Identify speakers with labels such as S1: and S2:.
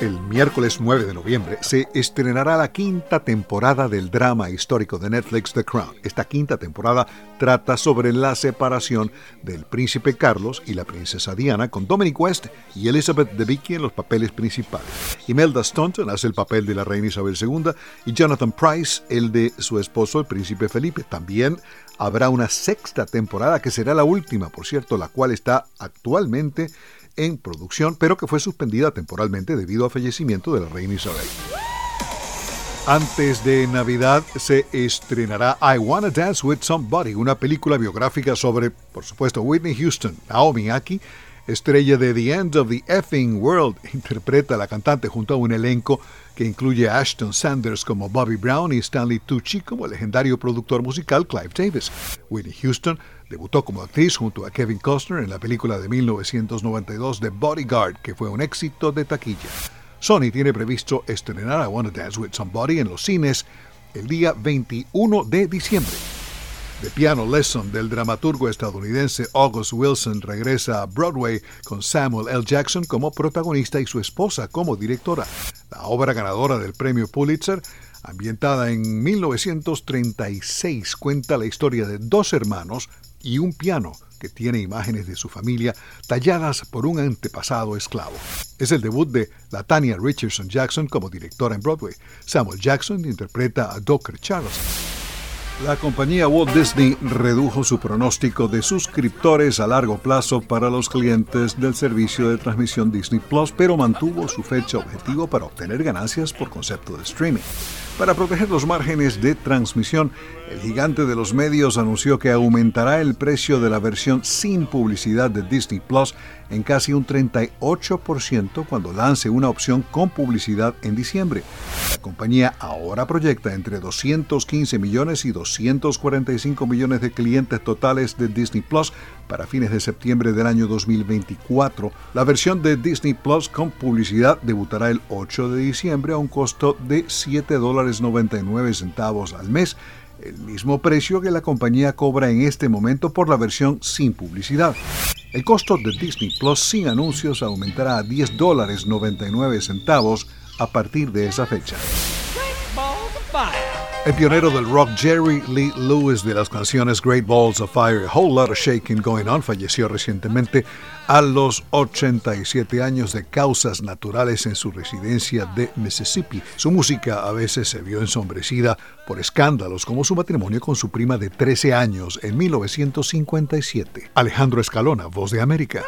S1: el miércoles 9 de noviembre, se estrenará la quinta temporada del drama histórico de Netflix The Crown. Esta quinta temporada trata sobre la separación del príncipe Carlos y la princesa Diana, con Dominic West y Elizabeth Debicki en los papeles principales. Imelda Staunton hace el papel de la reina Isabel II y Jonathan Price el de su esposo, el príncipe Felipe. También habrá una sexta temporada que será la última, por cierto, la cual está actualmente en producción, pero que fue suspendida temporalmente debido al fallecimiento de la reina Isabel. Antes de Navidad se estrenará I Wanna Dance with Somebody, una película biográfica sobre, por supuesto, Whitney Houston. Naomi Aki, estrella de The End of the Effing World, interpreta a la cantante junto a un elenco que incluye a Ashton Sanders como Bobby Brown y Stanley Tucci como el legendario productor musical Clive Davis. Whitney Houston Debutó como actriz junto a Kevin Costner en la película de 1992 The Bodyguard, que fue un éxito de taquilla. Sony tiene previsto estrenar I Wanna Dance with Somebody en los cines el día 21 de diciembre. The Piano Lesson del dramaturgo estadounidense August Wilson regresa a Broadway con Samuel L. Jackson como protagonista y su esposa como directora. La obra ganadora del premio Pulitzer ambientada en 1936, cuenta la historia de dos hermanos y un piano que tiene imágenes de su familia talladas por un antepasado esclavo. Es el debut de Latania Richardson Jackson como directora en Broadway. Samuel Jackson interpreta a Docker Charles. La compañía Walt Disney redujo su pronóstico de suscriptores a largo plazo para los clientes del servicio de transmisión Disney Plus, pero mantuvo su fecha objetivo para obtener ganancias por concepto de streaming. Para proteger los márgenes de transmisión, el gigante de los medios anunció que aumentará el precio de la versión sin publicidad de Disney Plus en casi un 38% cuando lance una opción con publicidad en diciembre. La compañía ahora proyecta entre 215 millones y 245 millones de clientes totales de Disney Plus para fines de septiembre del año 2024. La versión de Disney Plus con publicidad debutará el 8 de diciembre a un costo de 7 dólares 99 centavos al mes el mismo precio que la compañía cobra en este momento por la versión sin publicidad. El costo de Disney Plus sin anuncios aumentará a 10 dólares 99 centavos a partir de esa fecha. El pionero del rock Jerry Lee Lewis de las canciones Great Balls of Fire, A Whole Lot of Shaking Going On falleció recientemente a los 87 años de causas naturales en su residencia de Mississippi. Su música a veces se vio ensombrecida por escándalos como su matrimonio con su prima de 13 años en 1957. Alejandro Escalona, Voz de América.